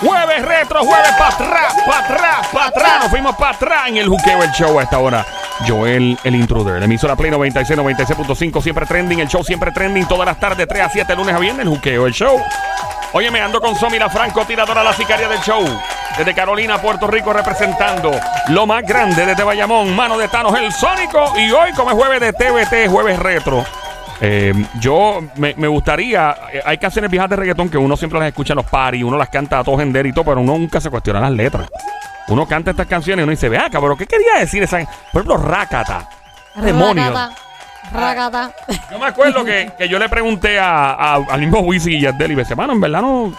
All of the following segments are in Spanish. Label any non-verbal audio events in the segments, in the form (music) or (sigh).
Jueves retro, jueves para atrás, para atrás, para atrás. Nos fuimos para atrás en el juqueo, el show a esta hora. Joel, el intruder. La emisora Play 96, 96.5, siempre trending. El show siempre trending. Todas las tardes, 3 a 7, lunes a viernes, el juqueo, el show. Oye, me ando con Somira Franco, tiradora la sicaria del show. Desde Carolina, Puerto Rico, representando lo más grande desde Bayamón, mano de Thanos, el Sónico. Y hoy, como es jueves de TVT, jueves retro. Eh, yo me, me gustaría, eh, hay canciones viejas de reggaetón que uno siempre las escucha en los paris, uno las canta a todo gender y todo, pero uno nunca se cuestiona las letras. Uno canta estas canciones y uno dice, vea, cabrón, ¿qué quería decir esa? Por ejemplo, Rakata. Demonios. Ragata. Yo me acuerdo que, que yo le pregunté a, a- al mismo Wisin y Yandel y me dice, mano, en verdad no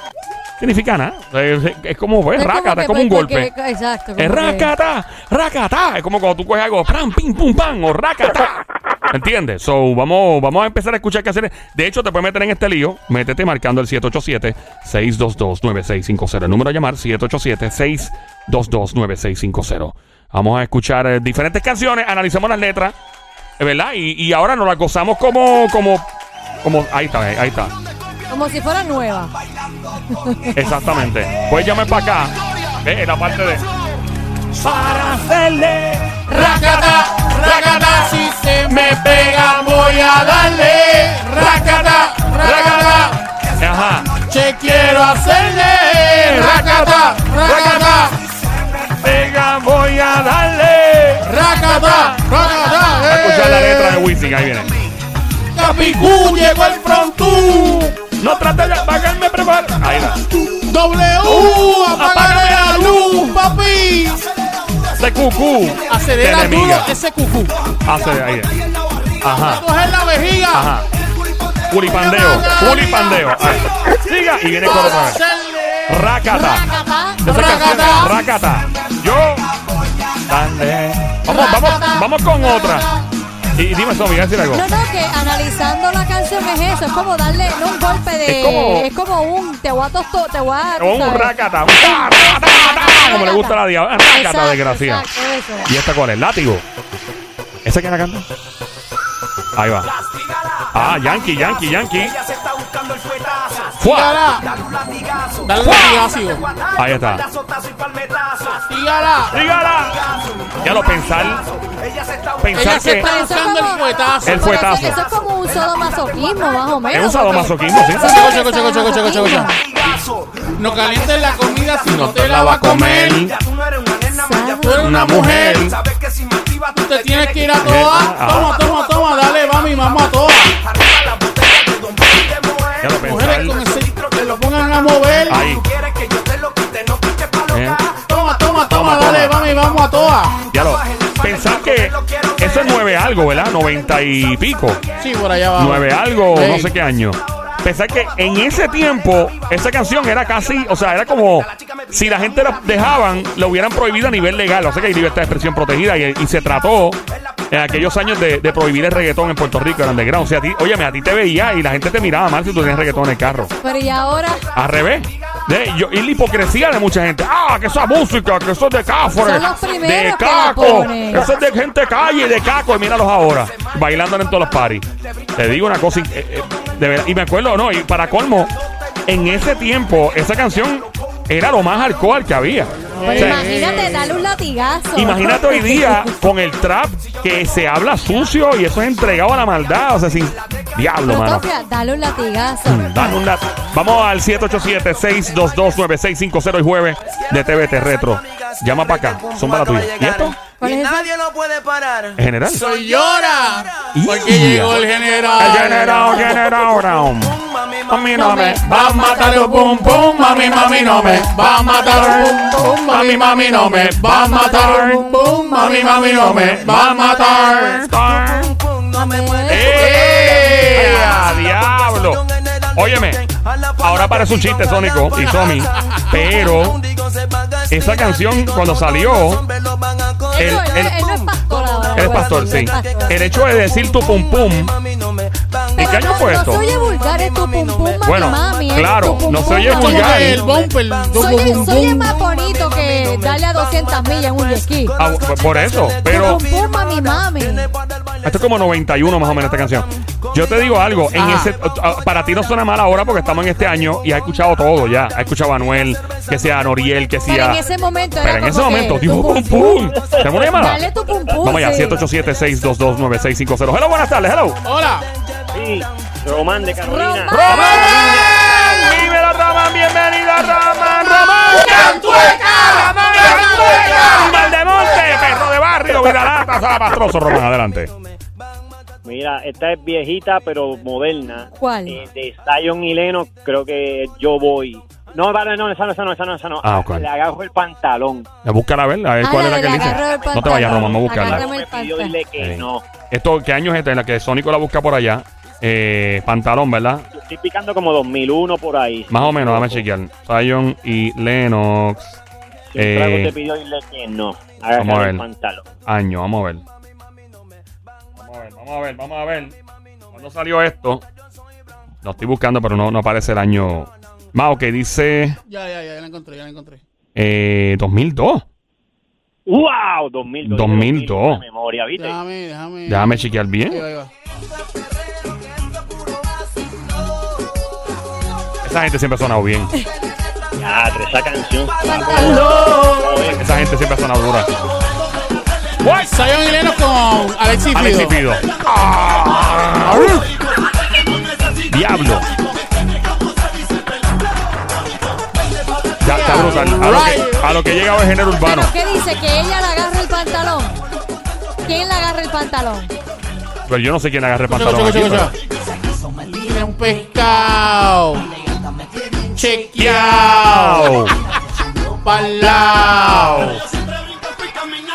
significa nada. Es, es- es como, pues, Es como Rakata, que, es como un pues, golpe. exacto. como Es racata, racata. Es como cuando tú coges algo, pram, pim, pum, pam, o racata. ¿Entiendes? So, vamos, vamos a empezar a escuchar canciones. De hecho, te puedes meter en este lío. Métete marcando el 787-622-9650. El número a llamar, 787-622-9650. Vamos a escuchar eh, diferentes canciones, analicemos las letras, eh, ¿verdad? Y, y ahora nos las gozamos como, como, como, ahí está, ahí está. Como si fuera nueva. Exactamente. Puedes llamar para acá. ¿eh? En la parte de. Para hacerle. Racata, racata, Racata, racata, Venga, voy a darle. racata, racata. Escuchar la letra de Wisin, ahí viene. Capicú llegó el frontú. No trate de apagarme, prepara. Ahí va. W, apágame la luz, papi. De cucú. Acelera duro ese cucú. Hace ahí. Ajá. Coger la vejiga. Ajá. Culipandeo. Culipandeo. Siga. Y viene con es Racata. Yo. Dale. Vamos, vamos, vamos con otra. Y, dime, Somi, ¿vas a decir algo? No, no, que analizando la canción es eso, es como darle no un golpe de. Es como- es como un. Te voy a tosto, te voy a. O un racata. Como le gusta a la diabla. Racata, desgracia. ¿Y esta cuál es? ¿Látigo? ¿Esa que la canta? Ahí va. Ah, Yankee, Yankee, Yankee. ¡Fua! Dale un latigazo. Ahí está. Dígala. ¡Dígala! Ya lo pensar. Pensar Ella se que está lanzando el fuetazo. El Pero fuetazo. Eso, eso es como un sadomasoquismo, más o menos. es un sadomasoquismo, ¿sí? Escucha, escucha, escucha, escucha, escucha, escucha. No calientes la comida si no te la va a comer. Tú eres una mujer. Tú te tienes que ir a todas. Toma, toma, toma. Dale, mami, vamos a todas. Ya lo pensar. Lo pongan a mover. Ahí. Eh, Toma, toma, Toma. Dale, toma. mami, vamos a todas. Ya lo. Pensar que eso es nueve algo, ¿verdad? Noventa y pico. Sí, por allá va. Nueve algo, no sé qué año. Pensar que en ese tiempo, esa canción era casi, o sea, era como si la gente la dejaban, la hubieran prohibido a nivel legal. O sea que hay libertad de expresión protegida y, y se trató en aquellos años de, de prohibir el reggaetón en Puerto Rico, en underground. O sea, a ti, óyeme, a ti te veía y la gente te miraba mal si tú tenías reggaetón en el carro. Pero y ahora. Al revés. De- yo- y la hipocresía de mucha gente. Ah, que esa música, que eso es de cáfores. De caco. Eso es de gente calle, de caco. Y míralos ahora. Bailando en todos los paris. Te digo una cosa. eh, eh, de verdad, y me acuerdo, no, y para colmo, en ese tiempo, esa canción era lo más alcohol que había. Pero imagínate, dale un latigazo. Imagínate hoy día (laughs) con el trap que se habla sucio y eso es entregado a la maldad. O sea, sin diablo, Pero, mano. Sofía, dale un latigazo. Dame un dato. Vamos al 787-622-9650 el jueves de TVT Retro. Llama para acá. Son para tuya. ¿Y esto? ¿Cuál Y es esa? nadie lo puede parar. ¿En general? Soy llora. Porque llegó el general. El general, general. (laughs) mí no me Va a matar el pum pum, mami, mami no me va a matar el pum pum, mami, mami no me va a matar el pum pum, mami, mami no me va a matar. No me. ¡Eh! ¡A diablo! Óyeme, ahora parece un chiste, Sónico y Somi, pero esa canción cuando salió, el, el- no es pastor sí. El hecho de decir tu pum pum, ¿en qué año fue No esto? se oye vulgar, es tu pum pum, mami, Bueno, mami. es claro, tu pum, no se oye mami, vulgar. mami. el bumper, Soy, soy más bonito que darle a 200 millas en un jet ski. Ah, por eso, pero Pum pum, mami, mami. esto es como 91 más o menos esta canción. Yo te digo algo, en Ah. ese, ah, para ti no suena mal ahora porque estamos en este año y has escuchado todo ya. Has escuchado a Anuel, que sea a Noriel, que sea. Pero en ese momento era Pero en ese como momento, dijo pum pum. ¿Tenemos una llamada? Dale tu pum pum. Vamos allá, sí. 787-622-9650. Hello, buenas tardes, hello. Hola. Sí, Román de Carolina. Román. ¡Dímelo, Román! ¡Bienvenida, Román! ¡Román! ¡Cantueca! ¡Román Cantueca! ¡Valdemonte! ¡Perro de barrio! ¡Vidalata! (laughs) ¡Salapastroso, Román! Adelante. Mira, esta es viejita pero moderna. ¿Cuál? Eh, de Zion y Leno, creo que yo voy. No, vale, no, esa no, esa no, esa no, esa no. Ah, ok. Le agarro el pantalón. Búscala a ver, a ver Ah, cuál la es la que le dice. No te vayas, Román, a buscarla. Agárrame el Me pidió dile que no. Esto, ¿qué año es este? En la que Sónico la busca por allá. Eh, pantalón, ¿verdad? Estoy picando como 2001 por ahí. Más o menos, dame chequear. Zion y Lennox. Si un trago Eh, te pidió que no. vamos a ver. el pantalón. Año, vamos a ver. Vamos a ver, vamos a ver, vamos a ver. ¿Cuándo salió esto? Lo estoy buscando, pero no, no aparece el año. Más, que dice Ya, ya, ya, ya la encontré, ya la encontré. eh, 2002. ¡Wow! 2002. 2002. De memoria, ¿viste? Déjame, déjame. Déjame chequear Ahí bien. va, ahí va. Esa gente siempre ha sonado bien. Ya, esa canción. Esa gente siempre ha sonado dura. What? Zion y Leno con Alexis Alexis Fido. Fido. Ah. Diablo. Ya está brutal. A lo que, a lo que llega el género urbano. ¿Pero qué dice? Que ella le agarre el pantalón. ¿Quién le agarra el pantalón? Pero yo no sé quién agarra el Escucha, pantalón. escucha, aquí, escucha. Tiene un pescado. Chequeado. Palao.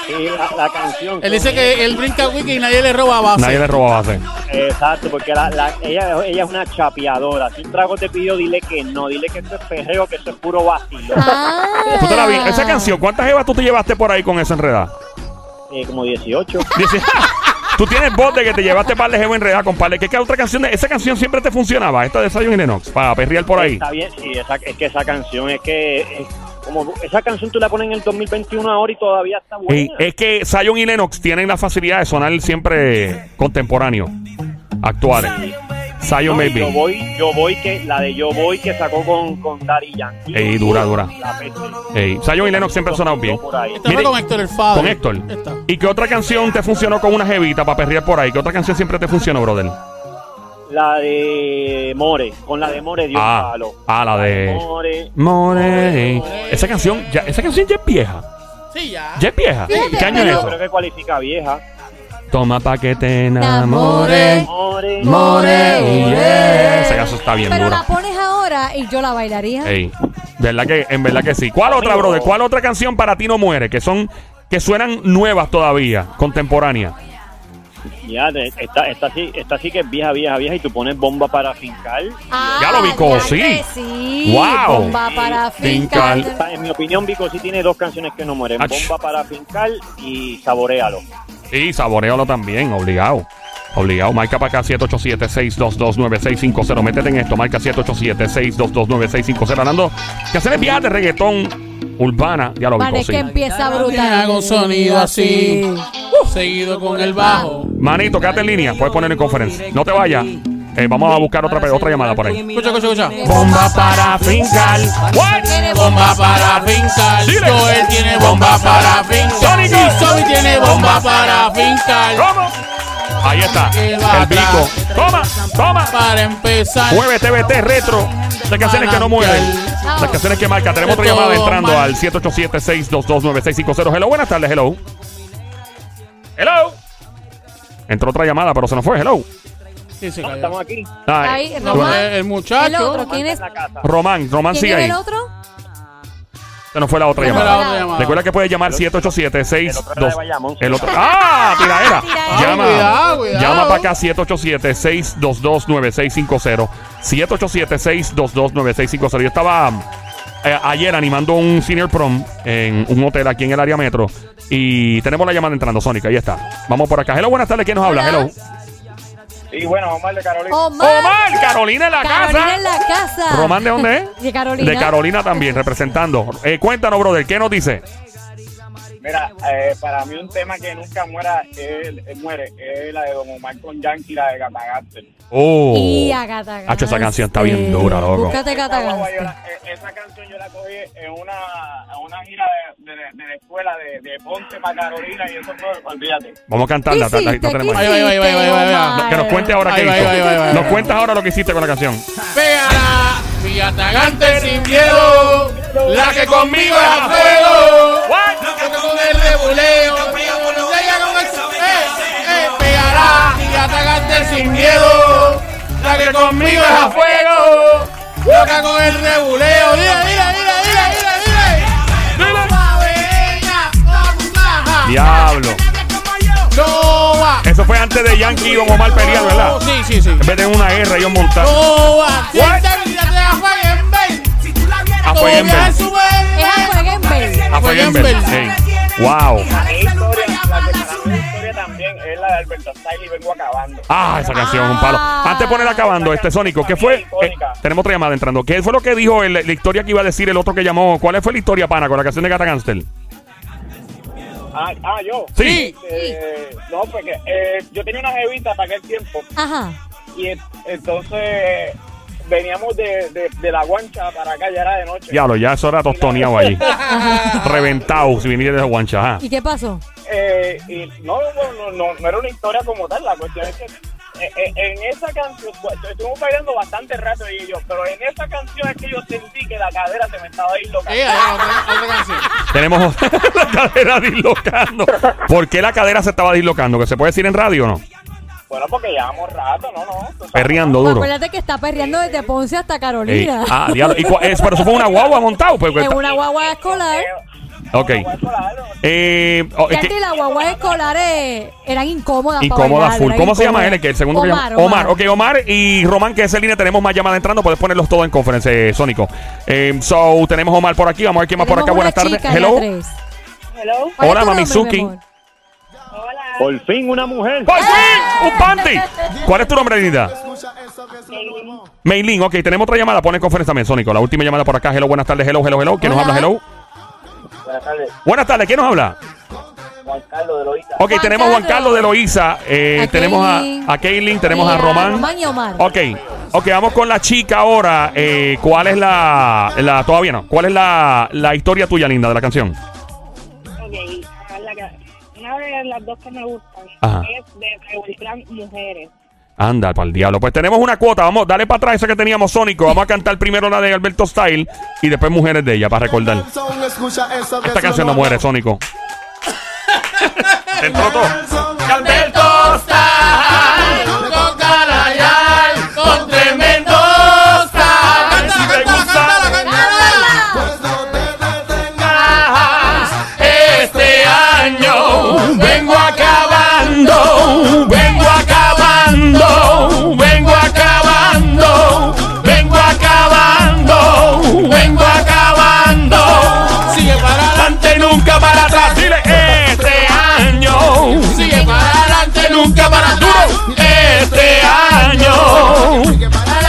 Y la, la canción. Él dice que él brinca wiki y nadie le roba base. Nadie le roba base. Exacto, porque la, la- ella, ella es una chapeadora. Si un trago te pidió, dile que no. Dile que esto es perreo, que esto es puro vacilo. Ah. ¿Tú te la vi? Esa canción, ¿cuántas evas tú te llevaste por ahí con esa enredada? Eh, como 18. Dice, "Ja, tú tienes voz de que te llevaste par de jevo enredada, compadre. ¿Qué, qué otra canción? de- esa canción siempre te funcionaba, esta de Zion y Lennox, para perrear por ahí. Está bien, sí, esa, es que esa canción es que. es como esa canción tú la pones en el 2021 ahora y todavía está buena. Ey, es que Zion y Lennox tienen la facilidad de sonar siempre contemporáneo, actuales. Zion No, y yo Baby. voy, yo voy que la de yo voy que sacó con, con Daddy Yankee. Ey, dura, dura. La. Ey, Zion y Lennox siempre han sonado bien. Esta Mire, con Héctor el Father. Con Héctor. Esta. ¿Y qué otra canción te funcionó con una jevita para perrear por ahí? ¿Qué otra canción siempre te funcionó, brother? La de More, con la de More dio Ah, palo. ah, la de- More. More. Esa canción, ya, esa canción ya es vieja. Sí, ya. ¿Ya es vieja? ¿Qué año es Yo creo que cualifica vieja. Toma pa' que te Enamore. More. More. yeah. Esa canción está bien Pero dura. la pones ahora y yo la bailaría. Ey, verdad que, en verdad que sí. ¿Cuál otra, brother? ¿Cuál otra canción para ti no muere? Que son, que suenan nuevas todavía, contemporáneas. Ya, de- esta, esta, sí, esta sí que es vieja, vieja, vieja y tú pones bomba para fincar. Ah, Ya lo vi, sí. que sí. Wow. Bomba para Fincar. fincar. O sea, En mi opinión, Vico sí tiene dos canciones que no mueren. Ach. Bomba para fincar y Saborealo. Sí, saborealo también, obligado. Obligado. Marca para acá 787-622-9650. Métete en esto. Marca 787-622-9650. Hablando canciones viejas de reggaetón urbana. Ya lo vi, Vale, sí. que empieza Hago brutal. un sonido así. Seguido con el bajo. Manito, quédate en línea. Puedes poner en conferencia. No te vayas. Eh, vamos a buscar otra, otra llamada por ahí. Escucha, escucha, escucha. Bomba para fincar. What? Tiene Bomba para fincar. Dile. Joel tiene bomba para fincar. Sonic. Y Zoe tiene bomba para fincar. ¿Cómo? Ahí está. El bico. Toma, toma. Para empezar. Mueve TVT retro. Las canciones que no mueren. Las canciones que marca. Tenemos otra llamada entrando al 787-622-9650. Hello, buenas tardes. Hello. Hello. Entró otra llamada, pero se nos fue. Hello. Sí, se No, cayó. estamos aquí. Ah, Ahí, No, Román. el, el El muchacho. otro, ¿quién es? Román, Román ¿Quién sigue ahí. el otro? Se nos fue la otra Fue la llamada. otra llamada. Recuerda que puedes llamar 787 El otro era de Bayamón. El otro. ¡Ah! Tiradera. Llama. Cuidado, cuidado. Llama para acá 787-622-9650. 787-622-9650. Yo estaba eh, ayer animando un senior prom en un hotel aquí en el área metro. Y tenemos la llamada entrando, Sónica. Ahí está. Vamos por acá. Hello, buenas tardes. ¿Quién nos habla? Hola. Hello. Sí, bueno, Omar de Carolina. Omar. Omar, Carolina en la Carolina casa. en la casa. Román, ¿de dónde es? De Carolina. De Carolina también, representando. Eh, cuéntanos, brother, ¿qué nos dice? Mira, eh, para mí un tema que nunca muera es, es- muere es la de Don Omar con Yankee, la de Gatagaster. Oh. Y a Gata Hacho, esa canción está bien dura, loco. Búscate Gata Esa, guagua, yo Gaster. la- eh, esa canción yo la cogí en una, en una gira de, de, de la escuela de, de Ponce para Carolina y eso fue, olvídate. Vamos a cantarla. ¿Qué hiciste? no tenemos ¿Qué ahí. Ahí va, ahí va, ahí va, ahí va, ahí va. hiciste, No, que nos cuente ahora Ahí qué va, hizo. ahí va, ahí va, ahí Nos cuentas ahora lo que hiciste con la canción. Pégala, mi atagante sin miedo, la que conmigo es a fuego. Con el rebuleo, ella con el eh, eh, pégala, mi atagante sin miedo, la que conmigo es a fuego. Loca con el rebuleo, mira, mira, mira, mira, mira, mira. Suaveña, vamos, Diablo. No va. Eso fue antes de Yankee y Don Omar pelear, ¿verdad? Sí, sí, sí. En vez de una guerra, ellos montaron. No va. A. Es a Fueguenbel. A Fueguenbel. Wow. Mi historia, la que para mí es historia también es la de Alberto Style y vengo acabando. Ah, esa canción, un palo. Antes de poner acabando, este Sónico, ¿qué fue? Eh, tenemos otra llamada entrando. ¿Qué fue lo que dijo el- la historia que iba a decir el otro que llamó? ¿Cuál fue la historia, pana, con la canción de Gata Gangster? Ah, ah, yo. Sí. Eh, no, porque eh, yo tenía una jevita para aquel tiempo Ajá. y en- entonces veníamos de, de, de la guancha para acá, ya era de noche. Diablo, ya eso era tostoneado (laughs) allí. Reventado, si viniera de guancha. ajá. ¿Y qué pasó? Eh, y no, no, no, no, no era una historia como tal, la cuestión es que eh, eh, en esa canción, pues, estuvimos bailando bastante rato y yo, pero en esa canción es que yo sentí que la cadera se me estaba dislocando. Sí, hay otra, otra canción. (laughs) Tenemos (laughs) la cadera dislocando. ¿Por qué la cadera se estaba dislocando? ¿Que se puede decir en radio o no? Bueno, porque llevamos rato, no, no. Perreando duro. Acuérdate que está perreando desde Ponce hasta Ey, Carolina. ah, diablo. ¿Y cua- es- pero eso fue una guagua montado. Pues, en una guagua escolar. Ok. Eh, oh, es Ya que- las guaguas escolares eran incómodas. para Incómoda bailar, full. eran ¿Cómo se llama incómodas. él? Que el segundo que Omar, llama- Omar. Ok, Omar y Román, que es en línea. Tenemos más llamadas entrando. Puedes ponerlos todos en conferencia, eh, Sónico. Eh, so, tenemos Omar por aquí. Vamos a ver quién más por acá. Buenas tardes. chica Hello. tres. Hello. ¿Cuál es Hola, tu nombre, Mamizuki. mi amor? Por fin una mujer. ¡Por fin! ¡Un panty! ¿Cuál es tu nombre, linda? Maylin, ok, tenemos otra llamada. Pon en conferencia también, Sónico. La última llamada por acá. Hello, buenas tardes. Hello, hello, hello. ¿Quién nos habla? Hello. Buenas tardes, Buenas tardes. ¿Quién nos habla? Juan Carlos de Loíza. Ok, Juan tenemos a Juan Carlos. De Loíza. eh, A tenemos a, Kaylin. a Kaylin. Tenemos Y a Román. Román y Omar. Ok, ok, vamos con la chica ahora. Eh, ¿Cuál es la, la. Todavía no. ¿Cuál es la, la historia tuya, linda, de la canción? De las dos que me gustan Ajá. es de Rebel Clan Mujeres. Anda, para el diablo. Pues tenemos una cuota. Vamos, dale para atrás esa que teníamos, Sónico. Vamos a cantar primero la de Alberto Style y después Mujeres de ella, para recordar. Esta canción no muere, Sónico. Entró todo. Alberto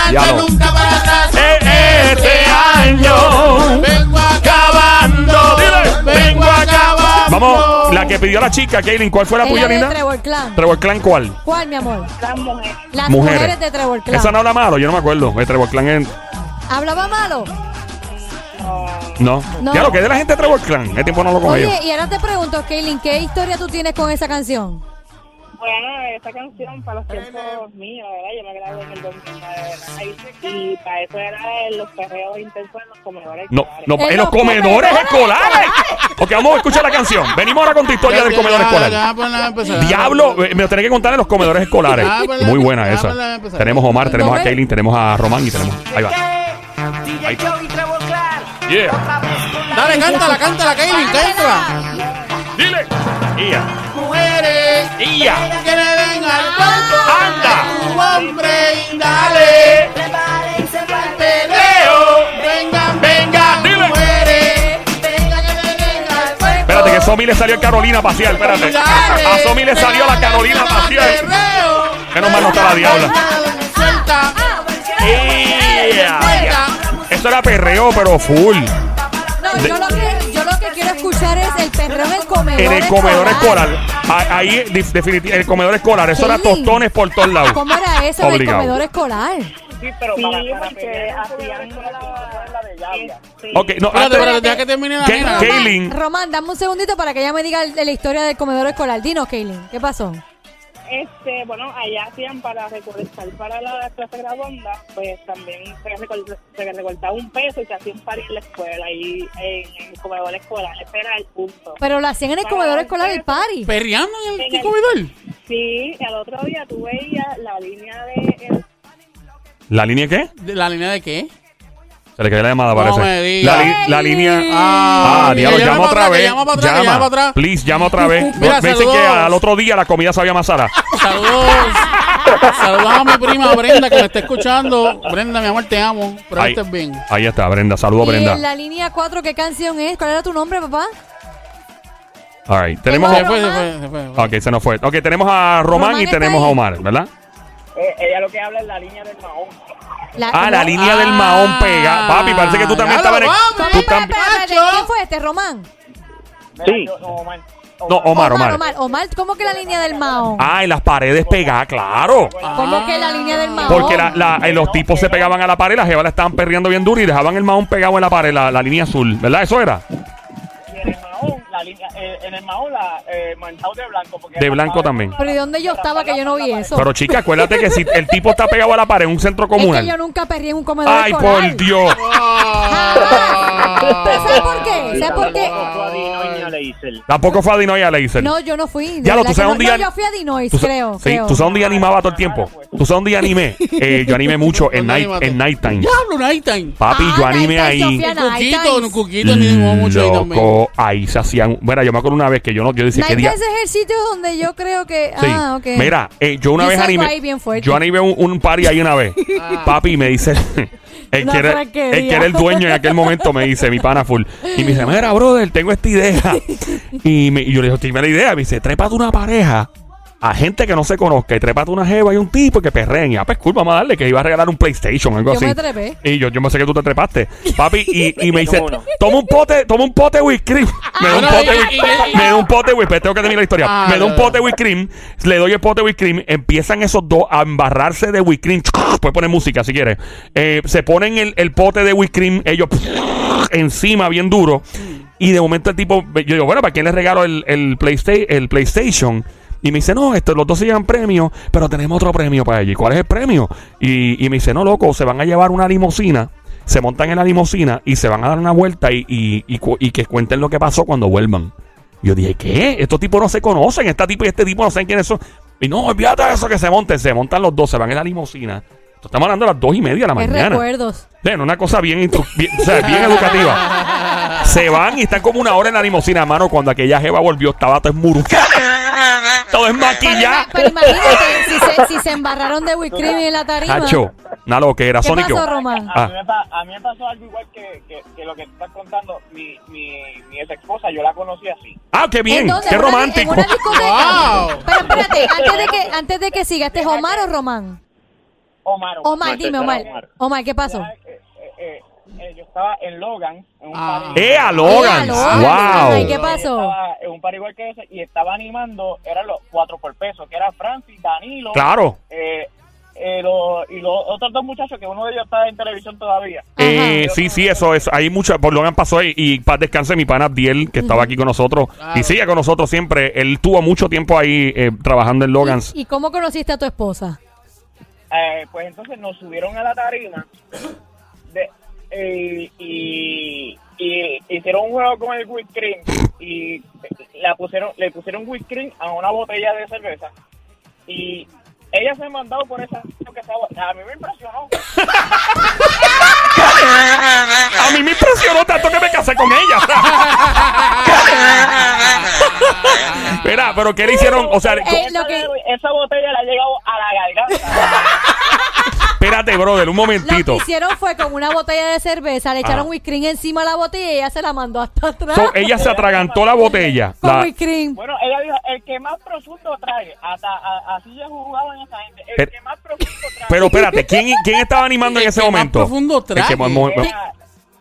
Adelante, Diablo. nunca para atrás. Eh, Este año. Vengo acabando. Dile. Vengo acabando. Vamos, la que pidió la chica, Kaylin. ¿Cuál fue la tuya, linda? Trevor Clan. Trevor Clan, ¿cuál? ¿Cuál, mi amor? Las mujeres. Las Mujeres. mujeres, de Trevor Clan. Esa no habla malo, yo no me acuerdo. El Trevor Clan es. ¿Hablaba malo? No. No. Ya lo que es de la gente de Trevor Clan. Hace tiempo no lo ellos. Oye, y ahora te pregunto, Kaylin, ¿qué historia tú tienes con esa canción? Bueno, esa canción para los tiempos míos, ¿verdad? Yo me grabé en el 2009, ¿verdad? Y para eso era los perreos intensos en los comedores. No, escolares. no, En en los comedores comedores escolares. ok, vamos a escuchar la canción. Venimos ahora con tu historia del comedor escolar. pues, Diablo, eh, me lo tenés que contar en los comedores escolares. Muy buena esa. pues, la. Tenemos a Omar, tenemos a Kaylin, tenemos a Román y tenemos. Ahí va. Ahí está. Yeah. Dale, cántala, cántala, Kaylin, cántala. Dile. Ia. Ia. que le den al cuerpo. Anda. Tu hombre y dale. Peleo. Vengan, vengan, Dile. mujeres. Vengan que le den al cuerpo. Espérate, que Somi le salió el Carolina Pacial. Espérate. A Somi le salió la Carolina Pacial. Menos mal no está la diabla. Ia. suelta. Eso era perreo, pero full. No, De- yo lo que, es el perreo en el comedor En el comedor escolar. Ah, Ahí, definitivamente, el comedor escolar. Eso era tostones por todos lados. ¿Cómo era eso en el Obligado. comedor escolar? Sí, pero Sí, para, para porque hacían la, la de. Sí. Ok, no, Espérate, antes- espérate, deja que termine la. Román, dame un segundito para que ella me diga la historia del comedor escolar. Dinos, Kaylin, ¿qué pasó? Este, bueno, allá hacían para recolectar para la clase graduanda, pues también se, recol- se recortaba un peso y se hacía un par en la escuela, ahí en el comedor escolar. Ese era el punto. Pero lo hacían en el comedor escolar el party. ¿Perreando en el, En el- comedor? Sí, al otro día tú veías la línea de... el- ¿La línea qué? ¿De ¿La línea de qué? Se le cayó la llamada, No parece. me digas. La, li- la línea. Ah, Ah, diablo, llama para otra atrás, que vez. llama para atrás, que llama para atrás. Please, llama otra vez. (laughs) Mira, Me dicen saludos. que al otro día la comida sabía más sala. Saludos. Saludos a mi prima Brenda que me está escuchando. Brenda, mi amor, te amo. Pero Ahí, estés bien. ahí está, Brenda. Saludos, Y Brenda. en la línea 4, ¿qué canción es? ¿Cuál era tu nombre, papá? All right. Tenemos. Se fue, se fue, se fue. se fue. Ok, se nos fue. Ok, tenemos a Román, Román y está tenemos ahí. a Omar, ¿verdad? Eh, ella lo que habla es la línea del mahón. La- Ah, la línea del mahón pega. Papi, parece que tú también estabas en el. tú ¿Cómo? Espera, tam- espera, espera, Macho. ¿Quién fue este, Román? Sí. no, Omar. No, Omar, Omar. Omar, Omar, ¿cómo que la línea del Mahón? Ah, y las paredes pegadas, claro. ¿Cómo que la línea del Mahón? Porque la, la- eh, los tipos se pegaban a la pared, las jevas la estaban perreando bien duro y dejaban el mahón pegado en la pared, la, la línea azul, ¿verdad? Eso era. La línea, eh, en el mahón, la, eh, manchado de blanco. Porque De blanco también. Pero ¿y dónde yo estaba que yo no vi eso? Pero chica, acuérdate que si el tipo está pegado a la pared en un centro es que yo comunal. nunca perrí en un comedor Ay, escolar. por Dios. ¿Sabes por qué? ¿Sabes por qué? Tampoco fue a Dinoy ni a Leisel. No, yo no fui. de Ya lo, tú sabes no. un día. No, yo fui a Dinois, tú sa- creo. Sí, creo. tú sabes un día animaba todo el tiempo. Tú sabes un día animé. Eh, yo animé (laughs) mucho en, ¿Dónde night, animaste? en Nighttime. Diablo, Nighttime. Papi, Ah, yo animé Nighttime, ahí. Sofía. Un cuquito, Nighttime. un cuquito, ni mucho ahí también. Loco, ahí se hacían. Bueno, yo me acuerdo una vez que yo no, yo decía que día. ese es el sitio donde yo creo que. Sí. Ah, ok. Mira, eh, yo una Yo vez salgo animé. ahí bien fuerte. Yo animé un, un party ahí una vez. (laughs) Papi me dice. (laughs) El Una que, era, el que era el dueño en aquel momento me dice, mi pana full. Y me dice, mira, brother, tengo esta idea. (laughs) Y, me- y yo le digo, dime la idea. Me dice, trépate una pareja a gente que no se conozca y trépate una jeva y un tipo que perreen. Y ah, pues cool, vamos a darle que iba a regalar un PlayStation, algo Yo así. me trepé. Y yo, yo me sé que tú te trepaste, (laughs) papi. Y, (laughs) y me dice, toma un pote, toma un pote de whipped cream. Me da un Ah, pote, de y- whipped- y- y- me da un pote de whipped cream. Tengo que terminar la historia. Ah, me da un no, pote de whipped cream. Le doy el pote de whipped cream. Empiezan esos dos a embarrarse de whipped cream. (laughs) Puedes poner música si quieres. Eh, se ponen el, el pote de whipped cream. Ellos encima, bien duro. Y de momento el tipo, yo digo, bueno, ¿para quién le regalo el, el, Playsta- el PlayStation? Y me dice, no, esto, los dos se llevan premio, pero tenemos otro premio para ellos. ¿Y cuál es el premio? Y, y me dice, no, loco, se van a llevar una limusina, se montan en la limusina y se van a dar una vuelta y, y, y que cuenten lo que pasó cuando vuelvan. Yo dije, ¿qué? Estos tipos no se conocen, este tipo y este tipo no saben quiénes son. Y no, olvídate de eso, que se monten, se montan los dos, se van en la limusina. Estamos hablando de las dos y media de la mañana. recuerdos. Bueno, una cosa bien, bien, o sea, bien educativa. Se van y están como una hora en la limusina, mano. Cuando aquella jeva volvió, estaba todo esmuru. Todo es Pero, maquillado. pero imagínate si se, si se embarraron de whipped cream en la tarima. Hacho, una loquera. ¿Qué Sónico. pasó, Román? A, Ah. mí me pa- a mí me pasó algo igual que, que, que lo que tú estás contando. Mi, mi, mi ex esposa, yo la conocí así. Ah, qué bien, qué ¿En una- romántico. En una discoteca. Wow. Pero espérate, antes de que, antes de que siga, ¿este es Omar o Román? Omar. Omar, dime, este Omar. Omar. Omar, ¿qué pasó? Eh, yo estaba en Logan, en un Ah. party. ¡Eh, a Logan! Eh, Logan. ¡Wow! ¿qué pasó? Estaba en un par igual que ese y estaba animando, eran los cuatro por peso, que era Francis, Danilo, Claro. eh, eh, lo- y los otros dos muchachos, que uno de ellos está en televisión todavía. Eh, sí, sí, eso es. Hay mucha. Por Logan pasó y, y paz descanse mi pana Abdiel, que estaba aquí con nosotros. Claro. Y sigue con nosotros siempre. Él tuvo mucho tiempo ahí eh, trabajando en Logan's. ¿Y, y cómo conociste a tu esposa? Eh, pues entonces nos subieron a la tarima de, eh, y, y hicieron un juego con el whipped cream y la pusieron, le pusieron whipped cream a una botella de cerveza y ella se ha mandado por esa que estaba, a mí me impresionó. (laughs) A mí me impresionó tanto que me casé con ella. (laughs) Mira, pero ¿qué le hicieron? O sea, Eh, que- esa botella le ha llegado a la. Espérate, brother, un Lo que momentito. hicieron fue con una botella de cerveza, le echaron whipped cream encima de la botella y ella se la mandó hasta atrás. So, ella se atragantó la botella. (laughs) con La- whipped cream. Bueno, ella dijo, el que más profundo trae, hasta a- así ya jugaban esa gente, el Pero- que más profundo trae. pero espérate, ¿quién, quién estaba animando en El ese que más momento? profundo El que más mo- era,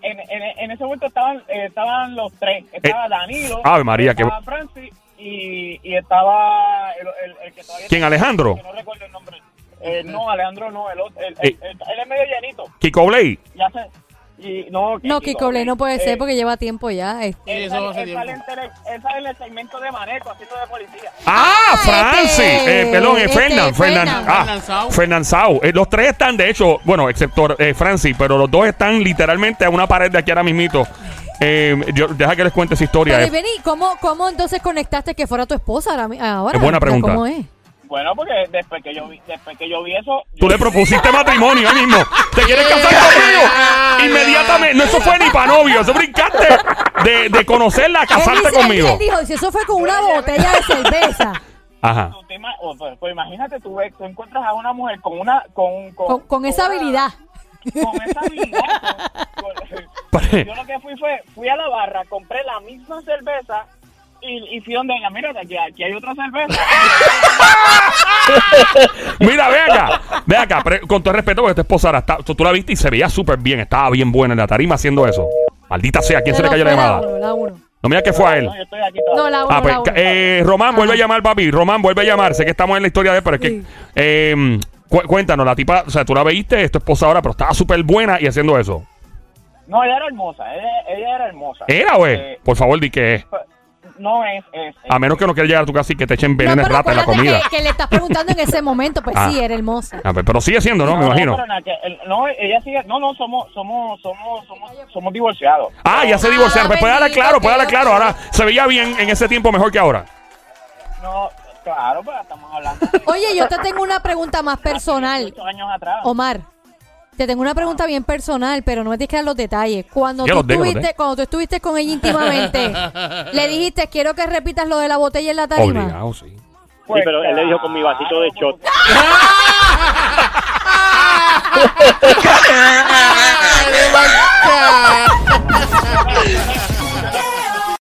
en, en, en ese momento estaban, eh, estaban los tres. Estaba Danilo. Ave María, que- estaba Francis y, y estaba el, el, el que todavía... ¿Quién, Alejandro? que No recuerdo el nombre. Eh, no, Alejandro no, el otro. El, Eh. el- el- él es medio llanito. Kiko Blade. Ya sé. Y, no, No, Kiko Blay no puede eh, ser porque lleva tiempo ya. este. Él eso sale, él en tele- él sale en el segmento de Maneco haciendo de policía. Ah, Francis. este, Eh, perdón, eh, este, Fernan. Fernan. Fernan. Ah, Sau. Eh, los tres están, de hecho, bueno, excepto eh, Francis, pero los dos están literalmente a una pared de aquí ahora mismito. Eh, yo, deja que les cuente esa historia. Pero eh. vení, ¿cómo, ¿cómo entonces conectaste que fuera tu esposa ahora? Es buena pregunta. ¿Cómo es? Bueno, porque después que yo vi, después que yo vi eso, Tú le propusiste matrimonio ahí mismo. ¿Te quieres casar (laughs) conmigo? Inmediatamente. No, eso fue ni para novio. Eso brincaste de, de conocerla a Él casarte dice- conmigo. Él dijo, si eso fue con una botella de cerveza, Ajá. tú te pues, pues imagínate, tú, ves- tú encuentras a una mujer con una, con, con, con, con esa una- habilidad. con esa habilidad. con- con- (laughs) yo lo que fui fue, fui a la barra, compré la misma cerveza y, y fui donde ella, mira, aquí, aquí hay otra cerveza. (laughs) Mira, ve acá. Ve acá. pre- con todo el respeto, porque tu esposa ahora está, tú, tú la viste y se veía súper bien. Estaba bien buena en la tarima haciendo eso. Maldita sea, ¿a quién se le Pero cayó la llamada? uno, la uno. No mira que fue a él. No, yo estoy aquí todavía. No, la uno, Ah, pues, la uno. eh, Román, vuelve a llamar, papi. Román, vuelve a llamar. Sé que estamos en la historia de él, pero es que. Sí. eh, cu- cuéntanos, la tipa, o sea, tú la veiste, es tu esposa ahora, pero estaba súper buena y haciendo eso. No, ella era hermosa, ella, ella era hermosa. ¿Era, güey? Eh, Por favor, di que es. No es, es, es- A menos que no quieras llegar a tu casa y que te echen No, veneno de pero rata en la comida. Que, que le estás preguntando en ese momento, pues (laughs) Ah. sí, era hermosa. Ah, pues, pero sigue siendo, ¿no? Me imagino. pero nada, que el- no, ella sigue, no, no, somos, somos, somos, somos, somos divorciados. Ah, ya se divorciaron. Ah, Pues puede bendito, claro, puede ok, claro. ok. Ahora se veía bien en ese tiempo mejor que ahora. No, claro, pues estamos hablando de Oye, yo te tengo una pregunta más personal. 18 años atrás. Omar, te tengo una pregunta bien personal, pero no me tienes que dar los detalles. Cuando Ya tú, los tengo, los estuviste, cuando tú estuviste con ella íntimamente, le (laughs) dijiste, quiero que repitas lo de la botella en la tarima. Obligado, sí. Pues, Sí, pero él le dijo con mi vasito de shot. ¡Ay, de mancha!